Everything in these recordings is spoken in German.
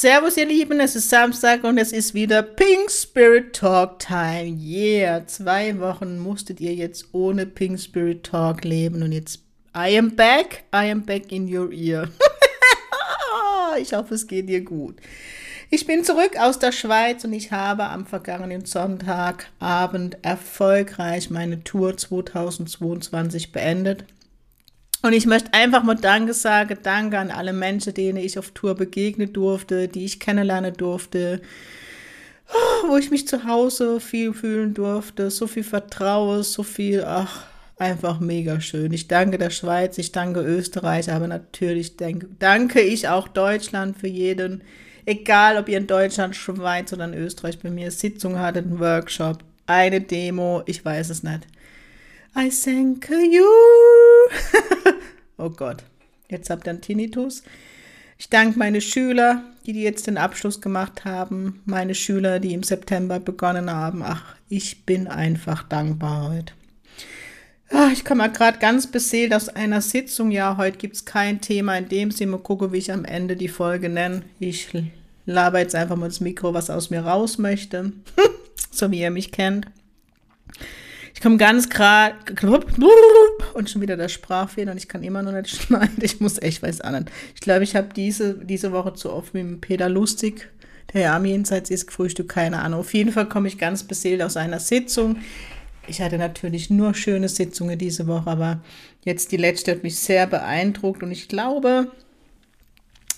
Servus, ihr Lieben, es ist Samstag und es ist wieder Pink Spirit Talk Time. Yeah, zwei Wochen musstet ihr jetzt ohne Pink Spirit Talk leben und jetzt I am back, I am back in your ear. ich hoffe, es geht dir gut. Ich bin zurück aus der Schweiz und ich habe am vergangenen Sonntagabend erfolgreich meine Tour 2022 beendet. Und ich möchte einfach mal Danke sagen, Danke an alle Menschen, denen ich auf Tour begegnen durfte, die ich kennenlernen durfte, wo ich mich zu Hause viel fühlen durfte, so viel Vertrauen, so viel, ach, einfach mega schön. Ich danke der Schweiz, ich danke Österreich, aber natürlich denke, danke ich auch Deutschland für jeden, egal ob ihr in Deutschland, Schweiz oder in Österreich bei mir Sitzung hattet, einen Workshop, eine Demo, ich weiß es nicht. I thank you. oh Gott, jetzt habt ihr einen Tinnitus. Ich danke meine Schüler, die, die jetzt den Abschluss gemacht haben, meine Schüler, die im September begonnen haben. Ach, ich bin einfach dankbar heute. Ach, ich komme gerade ganz beseelt aus einer Sitzung. Ja, heute gibt es kein Thema in dem Sinne. Mal gucken, wie ich am Ende die Folge nenne. Ich laber jetzt einfach mal das Mikro, was aus mir raus möchte. so wie ihr mich kennt. Ich komme ganz gerade und schon wieder der Sprachfehler und ich kann immer noch nicht schneiden. Ich muss echt was an. Ich glaube, ich habe diese, diese Woche zu oft mit dem Peter Lustig, der ja am Jenseits ist, gefrühstückt, keine Ahnung. Auf jeden Fall komme ich ganz beseelt aus einer Sitzung. Ich hatte natürlich nur schöne Sitzungen diese Woche, aber jetzt die letzte hat mich sehr beeindruckt und ich glaube,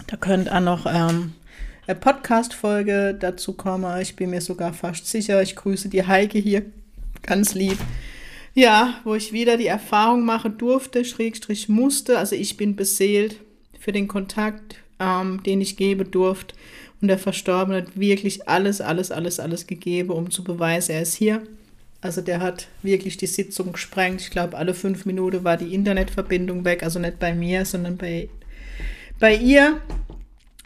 da könnte auch noch ähm, eine Podcast-Folge dazu kommen. Ich bin mir sogar fast sicher. Ich grüße die Heike hier ganz lieb. Ja, wo ich wieder die Erfahrung machen durfte, Schrägstrich musste. Also ich bin beseelt für den Kontakt, ähm, den ich geben durfte. Und der Verstorbene hat wirklich alles, alles, alles, alles gegeben, um zu beweisen, er ist hier. Also der hat wirklich die Sitzung gesprengt. Ich glaube, alle fünf Minuten war die Internetverbindung weg. Also nicht bei mir, sondern bei, bei ihr.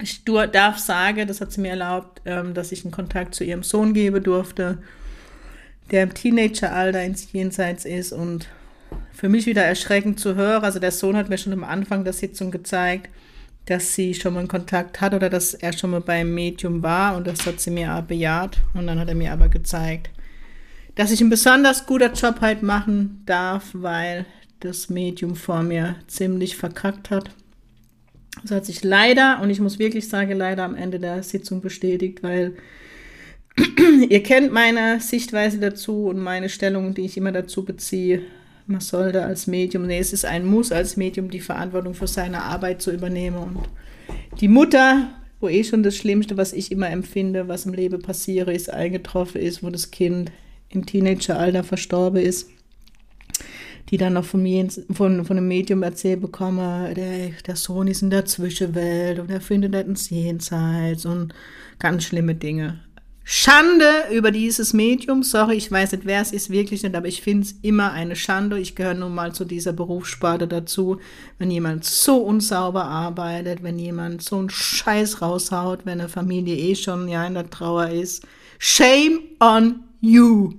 Ich darf sagen, das hat sie mir erlaubt, ähm, dass ich einen Kontakt zu ihrem Sohn geben durfte der im Teenageralter ins Jenseits ist und für mich wieder erschreckend zu hören. Also der Sohn hat mir schon am Anfang der Sitzung gezeigt, dass sie schon mal einen Kontakt hat oder dass er schon mal beim Medium war und das hat sie mir bejaht. Und dann hat er mir aber gezeigt, dass ich einen besonders guter Job halt machen darf, weil das Medium vor mir ziemlich verkackt hat. Das hat sich leider, und ich muss wirklich sagen, leider am Ende der Sitzung bestätigt, weil Ihr kennt meine Sichtweise dazu und meine Stellung, die ich immer dazu beziehe. Man sollte als Medium, nee, es ist ein Muss als Medium, die Verantwortung für seine Arbeit zu übernehmen. Und die Mutter, wo eh schon das Schlimmste, was ich immer empfinde, was im Leben passiert ist, eingetroffen ist, wo das Kind im Teenageralter verstorben ist, die dann noch von, mir, von, von einem Medium erzählt bekomme, der, der Sohn ist in der Zwischenwelt und er findet nicht ins Jenseits und ganz schlimme Dinge. Schande über dieses Medium. Sorry, ich weiß nicht, wer es ist, wirklich nicht, aber ich finde es immer eine Schande. Ich gehöre nun mal zu dieser Berufssparte dazu. Wenn jemand so unsauber arbeitet, wenn jemand so einen Scheiß raushaut, wenn eine Familie eh schon ja in der Trauer ist. Shame on you.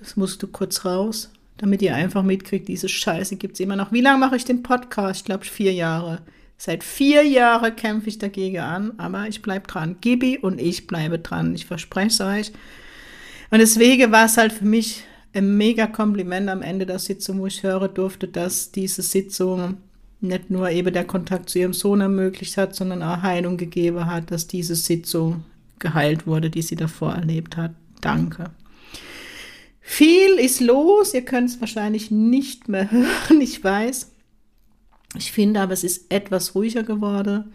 Das musst du kurz raus, damit ihr einfach mitkriegt, diese Scheiße gibt es immer noch. Wie lange mache ich den Podcast? Ich glaube, vier Jahre. Seit vier Jahren kämpfe ich dagegen an, aber ich bleibe dran. Gibi und ich bleibe dran. Ich verspreche es euch. Und deswegen war es halt für mich ein mega Kompliment am Ende der Sitzung, wo ich hören durfte, dass diese Sitzung nicht nur eben der Kontakt zu ihrem Sohn ermöglicht hat, sondern auch Heilung gegeben hat, dass diese Sitzung geheilt wurde, die sie davor erlebt hat. Danke. Viel ist los, ihr könnt es wahrscheinlich nicht mehr hören, ich weiß. Ich finde aber, es ist etwas ruhiger geworden.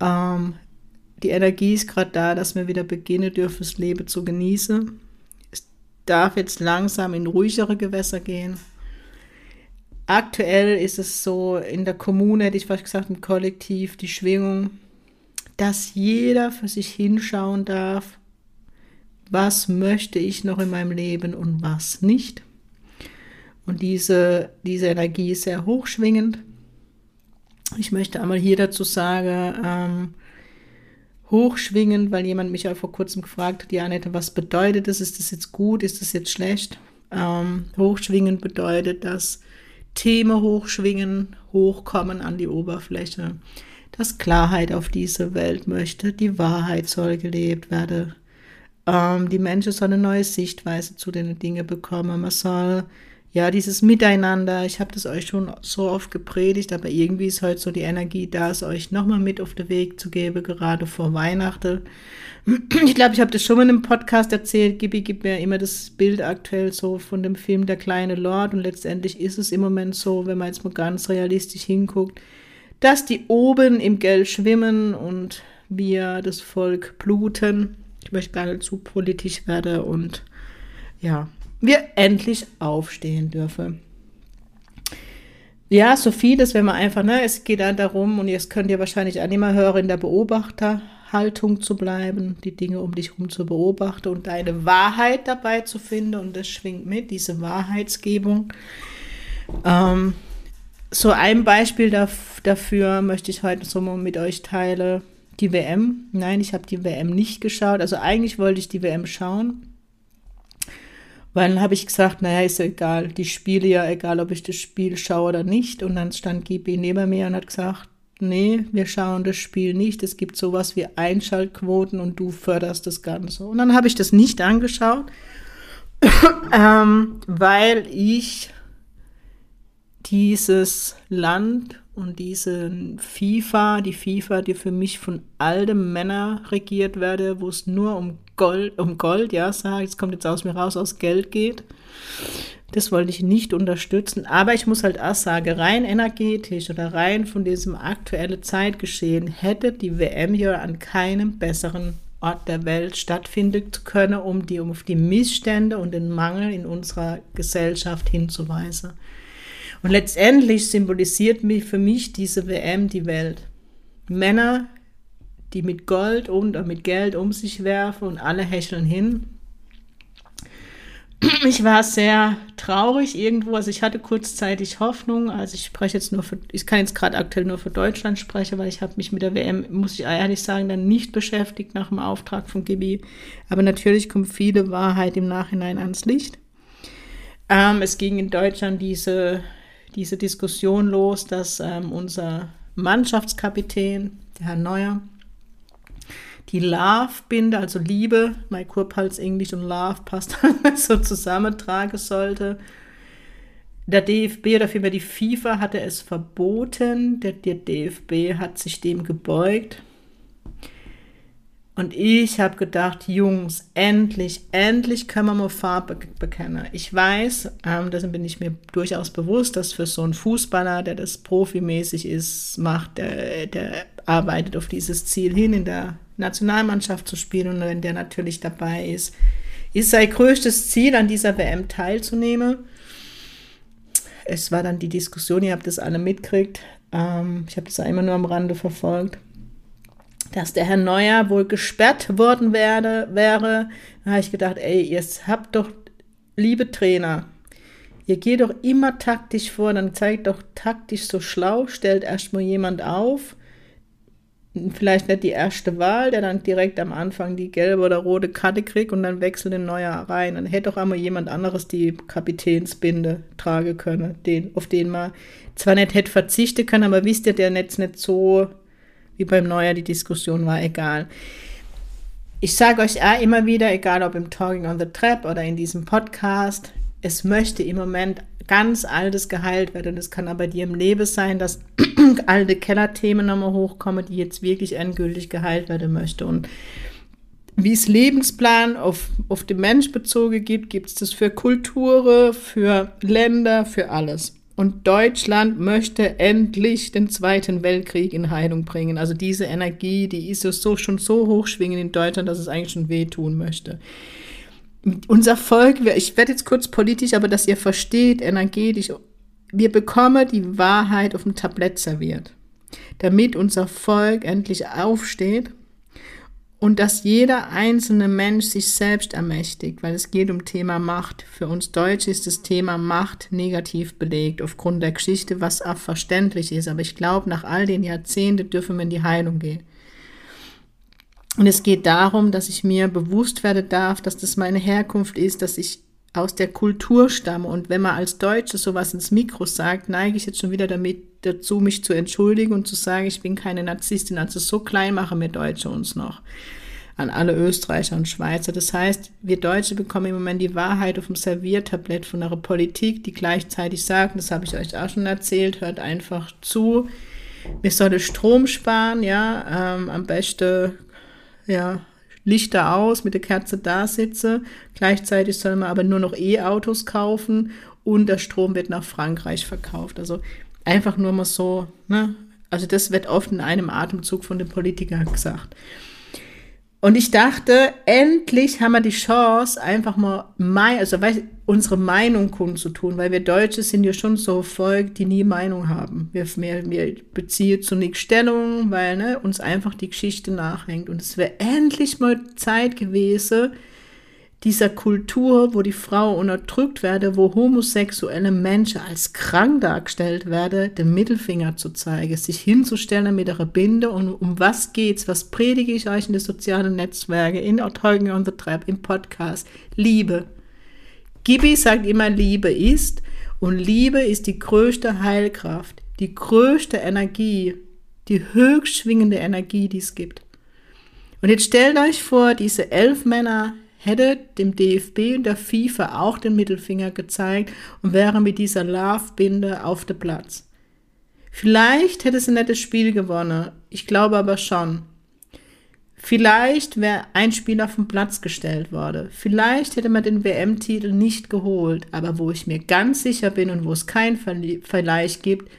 Ähm, die Energie ist gerade da, dass wir wieder beginnen dürfen, das Leben zu genießen. Es darf jetzt langsam in ruhigere Gewässer gehen. Aktuell ist es so in der Kommune, hätte ich fast gesagt, im Kollektiv, die Schwingung, dass jeder für sich hinschauen darf, was möchte ich noch in meinem Leben und was nicht. Und diese, diese Energie ist sehr hochschwingend. Ich möchte einmal hier dazu sagen, ähm, hochschwingend, weil jemand mich auch vor kurzem gefragt hat, ja, Annette, was bedeutet das? Ist das jetzt gut? Ist das jetzt schlecht? Ähm, hochschwingend bedeutet, dass Themen hochschwingen, hochkommen an die Oberfläche, dass Klarheit auf diese Welt möchte, die Wahrheit soll gelebt werden, ähm, die Menschen sollen eine neue Sichtweise zu den Dingen bekommen, man soll ja, dieses Miteinander, ich habe das euch schon so oft gepredigt, aber irgendwie ist heute so die Energie da, es euch nochmal mit auf den Weg zu geben, gerade vor Weihnachten. Ich glaube, ich habe das schon mal in einem Podcast erzählt. Gibi gibt mir immer das Bild aktuell so von dem Film Der kleine Lord und letztendlich ist es im Moment so, wenn man jetzt mal ganz realistisch hinguckt, dass die oben im Geld schwimmen und wir das Volk bluten. Ich möchte gar nicht zu politisch werden und ja, wir endlich aufstehen dürfen. Ja, so vieles, wenn man einfach, ne, es geht dann darum, und jetzt könnt ihr wahrscheinlich auch immer hören, in der Beobachterhaltung zu bleiben, die Dinge um dich herum zu beobachten und deine Wahrheit dabei zu finden, und das schwingt mit, diese Wahrheitsgebung. Ähm, so ein Beispiel dafür möchte ich heute so mal mit euch teilen. Die WM. Nein, ich habe die WM nicht geschaut. Also eigentlich wollte ich die WM schauen. Weil dann habe ich gesagt, naja, ist ja egal, die Spiele ja egal, ob ich das Spiel schaue oder nicht. Und dann stand Gibi neben mir und hat gesagt, nee, wir schauen das Spiel nicht. Es gibt sowas wie Einschaltquoten und du förderst das Ganze. Und dann habe ich das nicht angeschaut, ähm, weil ich dieses Land und diese FIFA, die FIFA, die für mich von alten Männern regiert werde, wo es nur um Gold, um Gold, ja, sag, jetzt kommt jetzt aus mir raus, aus Geld geht. Das wollte ich nicht unterstützen. Aber ich muss halt auch sagen, rein energetisch oder rein von diesem aktuellen Zeitgeschehen hätte die WM ja an keinem besseren Ort der Welt stattfinden können, um die um auf die Missstände und den Mangel in unserer Gesellschaft hinzuweisen. Und letztendlich symbolisiert mich für mich diese WM die Welt. Männer, die mit Gold und mit Geld um sich werfen und alle hecheln hin. Ich war sehr traurig irgendwo, also ich hatte kurzzeitig Hoffnung, also ich spreche jetzt nur für, ich kann jetzt gerade aktuell nur für Deutschland sprechen, weil ich habe mich mit der WM, muss ich ehrlich sagen, dann nicht beschäftigt nach dem Auftrag von Gibi. Aber natürlich kommt viele Wahrheit im Nachhinein ans Licht. Ähm, es ging in Deutschland diese, diese Diskussion los, dass ähm, unser Mannschaftskapitän, der Herr Neuer, die Love-Binde, also Liebe, mein Kurpals Englisch und Love passt so zusammentragen sollte. Der DFB oder vielmehr die FIFA hatte es verboten. Der, der DFB hat sich dem gebeugt. Und ich habe gedacht, Jungs, endlich, endlich können wir mal Farbe bekennen. Ich weiß, ähm, dessen bin ich mir durchaus bewusst, dass für so einen Fußballer, der das profimäßig ist, macht, der, der arbeitet auf dieses Ziel hin, in der Nationalmannschaft zu spielen. Und wenn der natürlich dabei ist, ist sein größtes Ziel, an dieser WM teilzunehmen. Es war dann die Diskussion, ihr habt das alle mitgekriegt. Ähm, ich habe das immer nur am Rande verfolgt dass der Herr Neuer wohl gesperrt worden werde, wäre. Da habe ich gedacht, ey, ihr habt doch, liebe Trainer, ihr geht doch immer taktisch vor, dann zeigt doch taktisch so schlau, stellt erstmal jemand auf, vielleicht nicht die erste Wahl, der dann direkt am Anfang die gelbe oder rote Karte kriegt und dann wechselt den Neuer rein. Dann hätte doch einmal jemand anderes die Kapitänsbinde tragen können, den, auf den man zwar nicht hätte verzichten können, aber wisst ihr, der Netz nicht so wie beim Neuer die Diskussion war, egal. Ich sage euch auch immer wieder, egal ob im Talking on the Trap oder in diesem Podcast, es möchte im Moment ganz altes geheilt werden. Es kann aber dir im Leben sein, dass alte Kellerthemen nochmal hochkommen, die jetzt wirklich endgültig geheilt werden möchte. Und wie es Lebensplan auf, auf den Mensch bezogen gibt, gibt es das für Kulturen, für Länder, für alles. Und Deutschland möchte endlich den Zweiten Weltkrieg in Heilung bringen. Also diese Energie, die ist so, schon so hochschwingend in Deutschland, dass es eigentlich schon wehtun möchte. Unser Volk, ich werde jetzt kurz politisch, aber dass ihr versteht, energetisch, wir bekommen die Wahrheit auf dem Tablett serviert, damit unser Volk endlich aufsteht und dass jeder einzelne Mensch sich selbst ermächtigt, weil es geht um Thema Macht. Für uns Deutsche ist das Thema Macht negativ belegt aufgrund der Geschichte, was auch verständlich ist. Aber ich glaube, nach all den Jahrzehnten dürfen wir in die Heilung gehen. Und es geht darum, dass ich mir bewusst werden darf, dass das meine Herkunft ist, dass ich aus der Kultur stamme. Und wenn man als Deutsche sowas ins Mikro sagt, neige ich jetzt schon wieder damit dazu, mich zu entschuldigen und zu sagen, ich bin keine Narzisstin. Also so klein machen wir Deutsche uns noch an alle Österreicher und Schweizer. Das heißt, wir Deutsche bekommen im Moment die Wahrheit auf dem Serviertablett von einer Politik, die gleichzeitig sagt, das habe ich euch auch schon erzählt, hört einfach zu. Wir sollen Strom sparen, ja, ähm, am besten ja, Lichter aus, mit der Kerze da sitze. Gleichzeitig soll man aber nur noch E-Autos kaufen und der Strom wird nach Frankreich verkauft. Also einfach nur mal so, ne? Also das wird oft in einem Atemzug von den Politikern gesagt. Und ich dachte, endlich haben wir die Chance, einfach mal mein, also unsere Meinung kundzutun, weil wir Deutsche sind ja schon so Volk, die nie Meinung haben. Wir, wir, wir beziehen zu nichts Stellung, weil ne, uns einfach die Geschichte nachhängt. Und es wäre endlich mal Zeit gewesen, dieser Kultur, wo die Frau unterdrückt werde, wo homosexuelle Menschen als krank dargestellt werde, den Mittelfinger zu zeigen, sich hinzustellen mit ihrer Binde und um was geht's, was predige ich euch in den sozialen Netzwerken, in Talking on the Trap, im Podcast? Liebe. Gibi sagt immer, Liebe ist und Liebe ist die größte Heilkraft, die größte Energie, die höchst schwingende Energie, die es gibt. Und jetzt stellt euch vor, diese elf Männer hätte dem DFB und der FIFA auch den Mittelfinger gezeigt und wäre mit dieser Love-Binde auf dem Platz. Vielleicht hätte sie nicht das Spiel gewonnen. Ich glaube aber schon. Vielleicht wäre ein Spieler vom Platz gestellt worden. Vielleicht hätte man den WM-Titel nicht geholt. Aber wo ich mir ganz sicher bin und wo es keinen Vergleich gibt,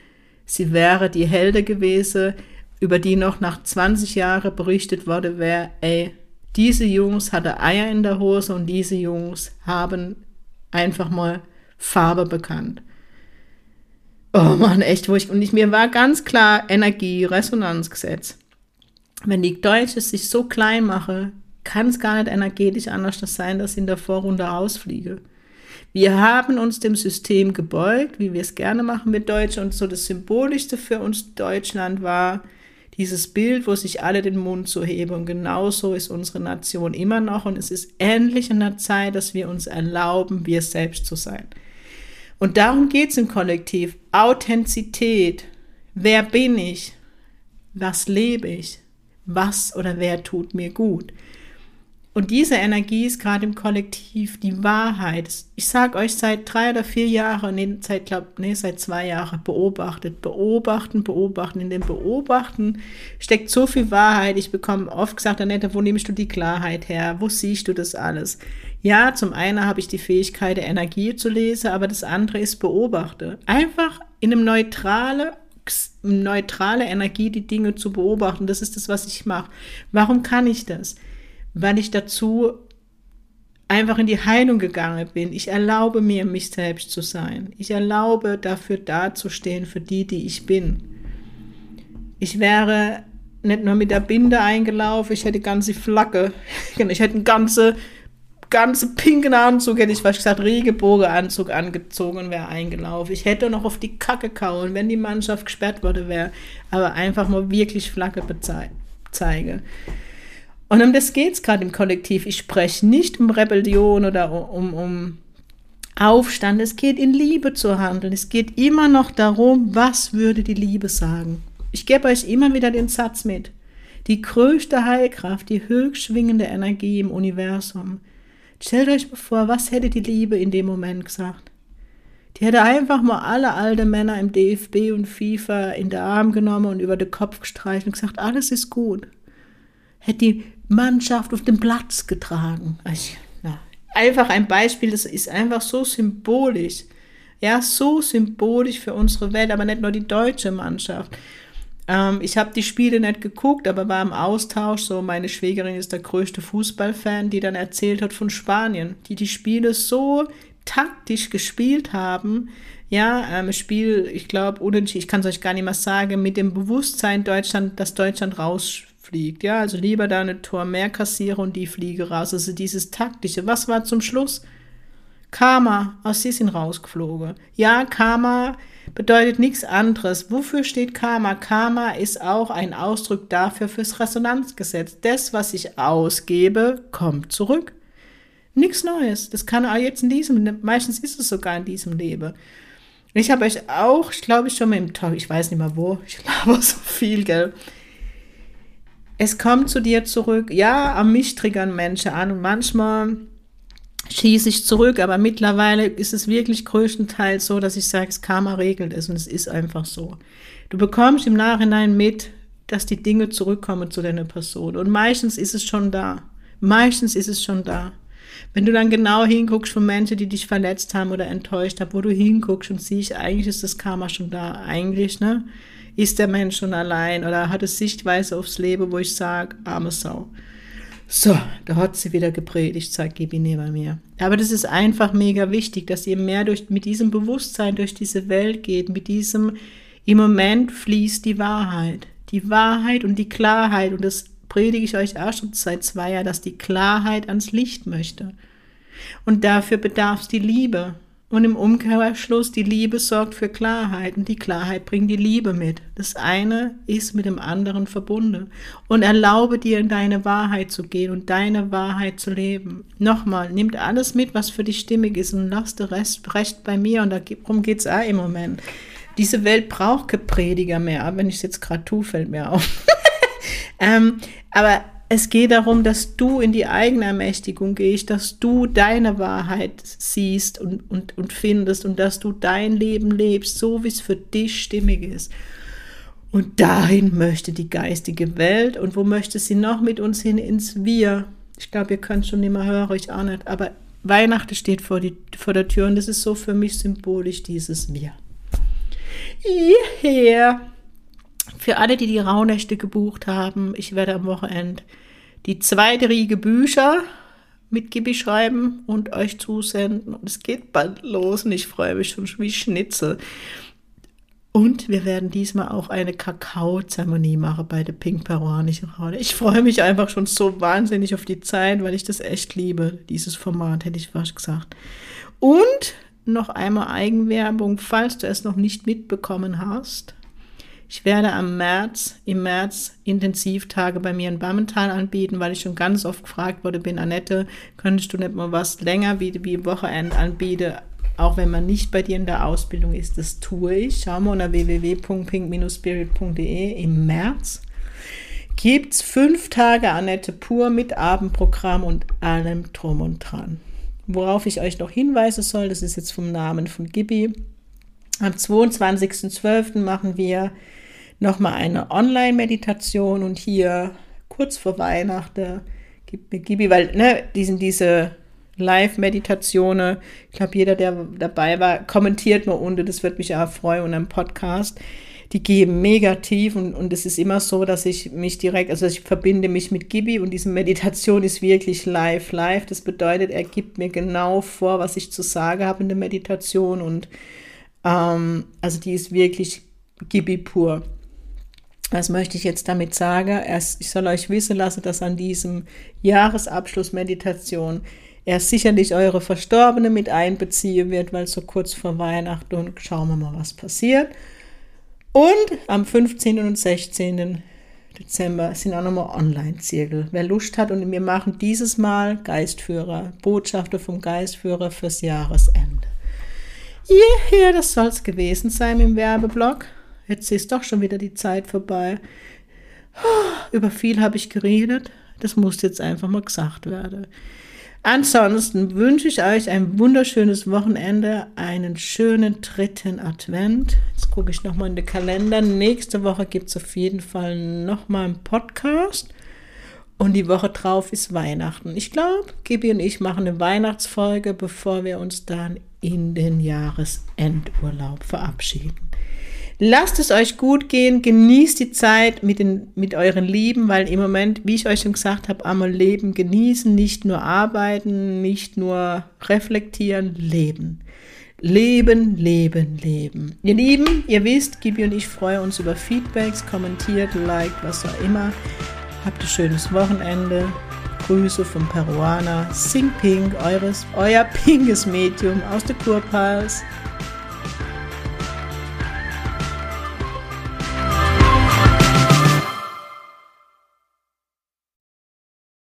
sie wäre die Helde gewesen, über die noch nach 20 Jahren berichtet wurde, wer, ey, diese Jungs hatte Eier in der Hose und diese Jungs haben einfach mal Farbe bekannt. Oh Mann, echt, wo ich, und ich, mir war ganz klar Energie, Resonanzgesetz. Wenn die Deutsche sich so klein mache, kann es gar nicht energetisch anders sein, dass ich in der Vorrunde rausfliege. Wir haben uns dem System gebeugt, wie wir es gerne machen mit Deutsch. Und so das Symbolischste für uns Deutschland war, dieses Bild, wo sich alle den Mund zu heben. Und genauso ist unsere Nation immer noch. Und es ist endlich in der Zeit, dass wir uns erlauben, wir selbst zu sein. Und darum geht es im Kollektiv. Authentizität. Wer bin ich? Was lebe ich? Was oder wer tut mir gut? Und diese Energie ist gerade im Kollektiv die Wahrheit. Ich sage euch seit drei oder vier Jahren, nee, seit, glaub, nee, seit zwei Jahren beobachtet, beobachten, beobachten. In dem Beobachten steckt so viel Wahrheit. Ich bekomme oft gesagt, Annette, wo nimmst du die Klarheit her? Wo siehst du das alles? Ja, zum einen habe ich die Fähigkeit, Energie zu lesen, aber das andere ist beobachte. Einfach in einem neutrale neutrale Energie die Dinge zu beobachten. Das ist das, was ich mache. Warum kann ich das? Weil ich dazu einfach in die Heilung gegangen bin. Ich erlaube mir, mich selbst zu sein. Ich erlaube dafür dazustehen, für die, die ich bin. Ich wäre nicht nur mit der Binde eingelaufen, ich hätte ganze Flagge, ich hätte einen ganze, ganze pinken Anzug, hätte ich was gesagt, Regenbogenanzug angezogen und wäre eingelaufen. Ich hätte noch auf die Kacke kauen, wenn die Mannschaft gesperrt wurde wäre, aber einfach mal wirklich Flagge zeige. Und um das geht es gerade im Kollektiv. Ich spreche nicht um Rebellion oder um, um Aufstand. Es geht in Liebe zu handeln. Es geht immer noch darum, was würde die Liebe sagen. Ich gebe euch immer wieder den Satz mit. Die größte Heilkraft, die höchst schwingende Energie im Universum. Stellt euch vor, was hätte die Liebe in dem Moment gesagt? Die hätte einfach mal alle alten Männer im DFB und FIFA in den Arm genommen und über den Kopf gestreicht und gesagt, alles ist gut. Hätte die Mannschaft auf den Platz getragen. Ja, einfach ein Beispiel, das ist einfach so symbolisch. Ja, so symbolisch für unsere Welt, aber nicht nur die deutsche Mannschaft. Ähm, ich habe die Spiele nicht geguckt, aber war im Austausch. So, meine Schwägerin ist der größte Fußballfan, die dann erzählt hat von Spanien, die die Spiele so taktisch gespielt haben. Ja, ähm, Spiel, ich glaube, unentschieden, ich kann es euch gar nicht mehr sagen, mit dem Bewusstsein Deutschland, dass Deutschland raus fliegt. Ja, also lieber da eine Tor mehr kassiere und die fliege raus. Also dieses taktische. Was war zum Schluss? Karma, aus sie sind rausgeflogen. Ja, Karma bedeutet nichts anderes. Wofür steht Karma? Karma ist auch ein Ausdruck dafür fürs Resonanzgesetz. Das, was ich ausgebe, kommt zurück. Nichts Neues. Das kann auch jetzt in diesem, meistens ist es sogar in diesem Leben. Ich habe euch auch, ich glaube ich schon mal im Talk, ich weiß nicht mehr wo, ich glaube so viel, gell. Es kommt zu dir zurück. Ja, am mich triggern Menschen an und manchmal schieße ich zurück, aber mittlerweile ist es wirklich größtenteils so, dass ich sage, es Karma regelt es und es ist einfach so. Du bekommst im Nachhinein mit, dass die Dinge zurückkommen zu deiner Person und meistens ist es schon da. Meistens ist es schon da. Wenn du dann genau hinguckst von Menschen, die dich verletzt haben oder enttäuscht haben, wo du hinguckst und siehst, eigentlich ist das Karma schon da. Eigentlich, ne? Ist der Mensch schon allein oder hat es Sichtweise aufs Leben, wo ich sage, arme Sau. So, da hat sie wieder gepredigt, sagt Gibi neben mir. Aber das ist einfach mega wichtig, dass ihr mehr durch, mit diesem Bewusstsein durch diese Welt geht, mit diesem, im Moment fließt die Wahrheit. Die Wahrheit und die Klarheit. Und das predige ich euch auch schon seit zwei Jahren, dass die Klarheit ans Licht möchte. Und dafür bedarf es die Liebe. Und im Umkehrschluss, die Liebe sorgt für Klarheit und die Klarheit bringt die Liebe mit. Das eine ist mit dem anderen verbunden. Und erlaube dir in deine Wahrheit zu gehen und deine Wahrheit zu leben. Nochmal, nimm alles mit, was für dich stimmig ist und lass den Rest recht bei mir. Und darum geht es auch im Moment. Diese Welt braucht kein Prediger mehr. Aber wenn ich es jetzt gerade tue, fällt mir auf. Ähm, aber es geht darum, dass du in die eigene Ermächtigung gehst, dass du deine Wahrheit siehst und, und, und findest und dass du dein Leben lebst, so wie es für dich stimmig ist. Und dahin möchte die geistige Welt und wo möchte sie noch mit uns hin? Ins Wir. Ich glaube, ihr könnt schon immer hören, ich auch nicht, aber Weihnachten steht vor, die, vor der Tür und das ist so für mich symbolisch dieses Wir. Hierher. Für alle, die die Rauhnächte gebucht haben, ich werde am Wochenende die zweite Riege Bücher mit Gibi schreiben und euch zusenden. Und es geht bald los und ich freue mich schon wie Schnitzel. Und wir werden diesmal auch eine Kakaozeremonie machen bei der Pink Peruanischen Raune. Ich freue mich einfach schon so wahnsinnig auf die Zeit, weil ich das echt liebe, dieses Format, hätte ich fast gesagt. Und noch einmal Eigenwerbung, falls du es noch nicht mitbekommen hast. Ich werde am März, im März Intensivtage bei mir in Bammental anbieten, weil ich schon ganz oft gefragt wurde, bin Annette, könntest du nicht mal was länger wie, wie Wochenende anbieten, auch wenn man nicht bei dir in der Ausbildung ist. Das tue ich. Schau mal unter www.pink-spirit.de im März. Gibt es fünf Tage Annette pur mit Abendprogramm und allem drum und dran. Worauf ich euch noch hinweisen soll, das ist jetzt vom Namen von Gibi. Am 22.12. machen wir nochmal eine Online-Meditation und hier kurz vor Weihnachten gibt mir Gibi, weil ne, diesen, diese Live-Meditationen, ich glaube, jeder, der dabei war, kommentiert nur unten, das wird mich auch freuen und im Podcast. Die geben mega tief und, und es ist immer so, dass ich mich direkt, also ich verbinde mich mit Gibi und diese Meditation ist wirklich live, live. Das bedeutet, er gibt mir genau vor, was ich zu sagen habe in der Meditation und ähm, also die ist wirklich Gibi pur. Was möchte ich jetzt damit sagen? Erst, ich soll euch wissen lassen, dass an diesem Jahresabschluss-Meditation er sicherlich eure Verstorbene mit einbeziehen wird, weil so kurz vor Weihnachten und schauen wir mal, was passiert. Und am 15. und 16. Dezember sind auch nochmal Online-Zirkel. Wer Lust hat und wir machen dieses Mal Geistführer, Botschafter vom Geistführer fürs Jahresende. Hierher, das soll es gewesen sein im Werbeblock. Jetzt ist doch schon wieder die Zeit vorbei. Über viel habe ich geredet. Das muss jetzt einfach mal gesagt werden. Ansonsten wünsche ich euch ein wunderschönes Wochenende, einen schönen dritten Advent. Jetzt gucke ich nochmal in den Kalender. Nächste Woche gibt es auf jeden Fall nochmal einen Podcast. Und die Woche drauf ist Weihnachten. Ich glaube, Gibi und ich machen eine Weihnachtsfolge, bevor wir uns dann in den Jahresendurlaub verabschieden. Lasst es euch gut gehen, genießt die Zeit mit, den, mit euren Lieben, weil im Moment, wie ich euch schon gesagt habe, einmal leben, genießen, nicht nur arbeiten, nicht nur reflektieren, leben. Leben, leben, leben. Ihr Lieben, ihr wisst, Gibi und ich freuen uns über Feedbacks, kommentiert, liked, was auch immer. Habt ein schönes Wochenende. Grüße vom Peruaner Sing Pink, eures, euer pinkes Medium aus der Kurpals.